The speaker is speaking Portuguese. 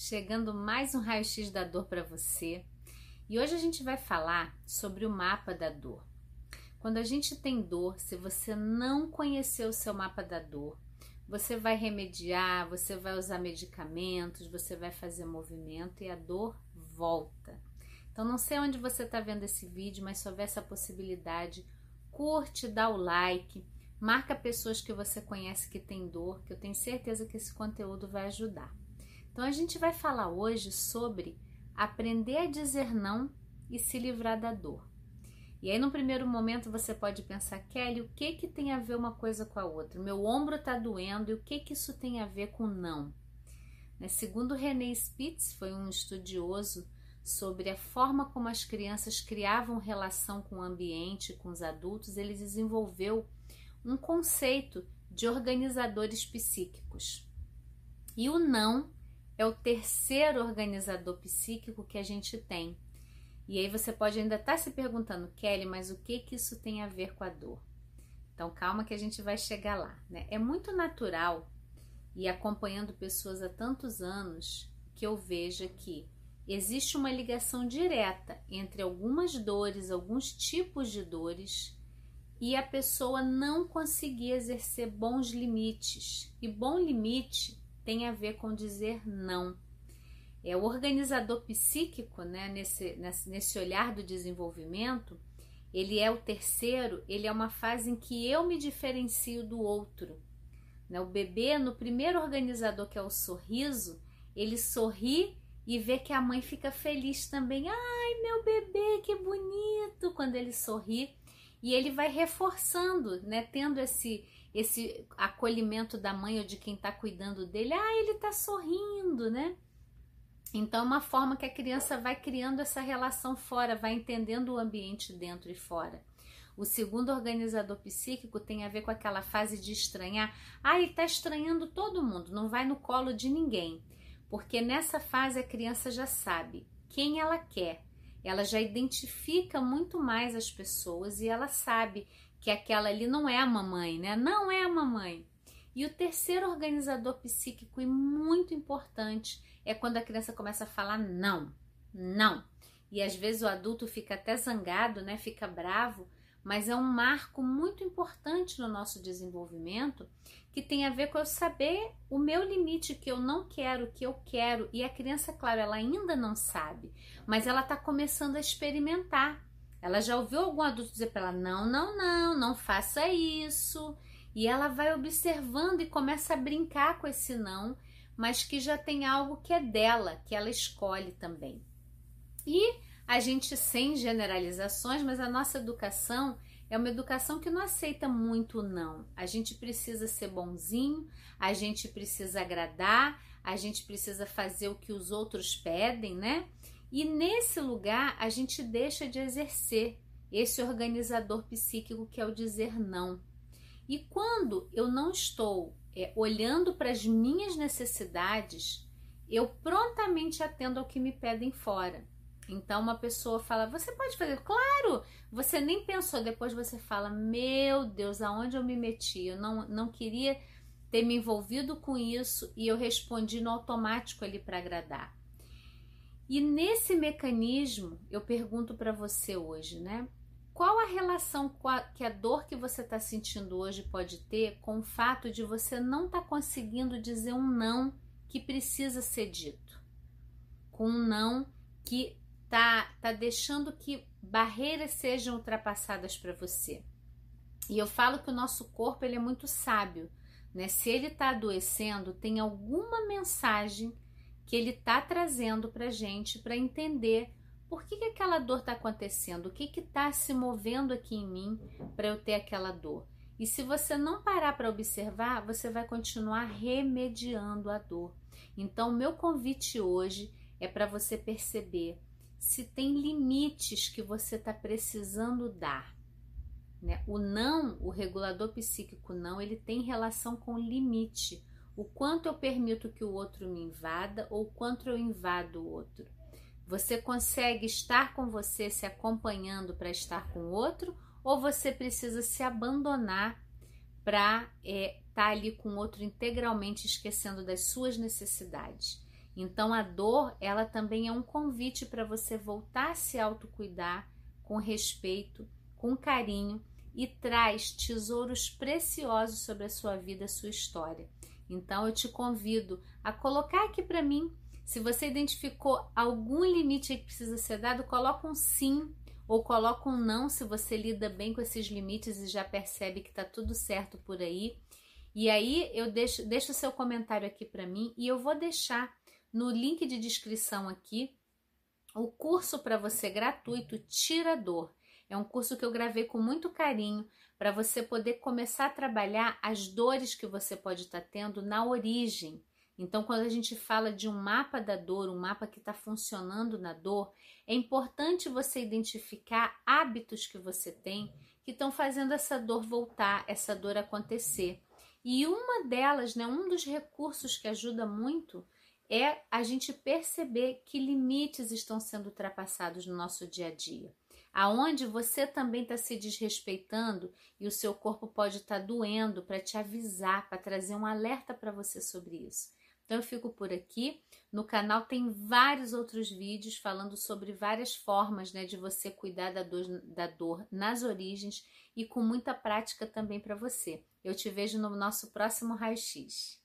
chegando mais um raio-x da dor para você. E hoje a gente vai falar sobre o mapa da dor. Quando a gente tem dor, se você não conhecer o seu mapa da dor, você vai remediar, você vai usar medicamentos, você vai fazer movimento e a dor volta. Então não sei onde você está vendo esse vídeo, mas se houver essa possibilidade, curte, dá o like, marca pessoas que você conhece que tem dor, que eu tenho certeza que esse conteúdo vai ajudar. Então a gente vai falar hoje sobre aprender a dizer não e se livrar da dor. E aí no primeiro momento você pode pensar, Kelly, o que que tem a ver uma coisa com a outra? Meu ombro está doendo e o que que isso tem a ver com não? Né? Segundo René Spitz, foi um estudioso sobre a forma como as crianças criavam relação com o ambiente, com os adultos, ele desenvolveu um conceito de organizadores psíquicos. E o não é o terceiro organizador psíquico que a gente tem. E aí você pode ainda estar tá se perguntando, Kelly, mas o que que isso tem a ver com a dor? Então calma que a gente vai chegar lá, né? É muito natural e acompanhando pessoas há tantos anos que eu veja que existe uma ligação direta entre algumas dores, alguns tipos de dores e a pessoa não conseguir exercer bons limites. E bom limite tem a ver com dizer não. É o organizador psíquico, né, nesse, nesse olhar do desenvolvimento, ele é o terceiro, ele é uma fase em que eu me diferencio do outro. Né? O bebê, no primeiro organizador, que é o sorriso, ele sorri e vê que a mãe fica feliz também. Ai, meu bebê, que bonito! Quando ele sorri. E ele vai reforçando, né? Tendo esse esse acolhimento da mãe ou de quem está cuidando dele, ah, ele está sorrindo, né? Então, é uma forma que a criança vai criando essa relação fora, vai entendendo o ambiente dentro e fora. O segundo organizador psíquico tem a ver com aquela fase de estranhar. Ah, ele está estranhando todo mundo, não vai no colo de ninguém. Porque nessa fase a criança já sabe quem ela quer, ela já identifica muito mais as pessoas e ela sabe que aquela ali não é a mamãe, né? Não é a mamãe. E o terceiro organizador psíquico e muito importante é quando a criança começa a falar não, não. E às vezes o adulto fica até zangado, né? Fica bravo, mas é um marco muito importante no nosso desenvolvimento que tem a ver com eu saber o meu limite, que eu não quero, que eu quero. E a criança, claro, ela ainda não sabe, mas ela está começando a experimentar. Ela já ouviu algum adulto dizer para ela: não, não, não, não faça isso. E ela vai observando e começa a brincar com esse não, mas que já tem algo que é dela, que ela escolhe também. E a gente, sem generalizações, mas a nossa educação é uma educação que não aceita muito não. A gente precisa ser bonzinho, a gente precisa agradar, a gente precisa fazer o que os outros pedem, né? E nesse lugar a gente deixa de exercer esse organizador psíquico que é o dizer não. E quando eu não estou é, olhando para as minhas necessidades, eu prontamente atendo ao que me pedem fora. Então uma pessoa fala: "Você pode fazer?" Claro! Você nem pensou, depois você fala: "Meu Deus, aonde eu me meti? Eu não não queria ter me envolvido com isso e eu respondi no automático ali para agradar. E nesse mecanismo, eu pergunto para você hoje, né? Qual a relação que a dor que você está sentindo hoje pode ter com o fato de você não estar tá conseguindo dizer um não que precisa ser dito? Com um não que tá, tá deixando que barreiras sejam ultrapassadas para você. E eu falo que o nosso corpo ele é muito sábio, né? Se ele está adoecendo, tem alguma mensagem que ele está trazendo para gente para entender por que, que aquela dor está acontecendo, o que está se movendo aqui em mim para eu ter aquela dor. E se você não parar para observar, você vai continuar remediando a dor. Então, meu convite hoje é para você perceber se tem limites que você está precisando dar. Né? O não, o regulador psíquico não, ele tem relação com limite o quanto eu permito que o outro me invada ou quanto eu invado o outro. Você consegue estar com você se acompanhando para estar com o outro ou você precisa se abandonar para estar é, tá ali com o outro integralmente esquecendo das suas necessidades? Então a dor, ela também é um convite para você voltar a se autocuidar com respeito, com carinho e traz tesouros preciosos sobre a sua vida, a sua história. Então eu te convido a colocar aqui para mim, se você identificou algum limite que precisa ser dado, coloca um sim ou coloca um não se você lida bem com esses limites e já percebe que está tudo certo por aí. E aí eu deixo, deixo o seu comentário aqui para mim e eu vou deixar no link de descrição aqui o curso para você gratuito Tira Dor. É um curso que eu gravei com muito carinho para você poder começar a trabalhar as dores que você pode estar tá tendo na origem. Então, quando a gente fala de um mapa da dor, um mapa que está funcionando na dor, é importante você identificar hábitos que você tem que estão fazendo essa dor voltar, essa dor acontecer. E uma delas, né, um dos recursos que ajuda muito é a gente perceber que limites estão sendo ultrapassados no nosso dia a dia. Aonde você também está se desrespeitando e o seu corpo pode estar tá doendo para te avisar, para trazer um alerta para você sobre isso. Então eu fico por aqui. No canal tem vários outros vídeos falando sobre várias formas né, de você cuidar da dor, da dor nas origens e com muita prática também para você. Eu te vejo no nosso próximo raio-x.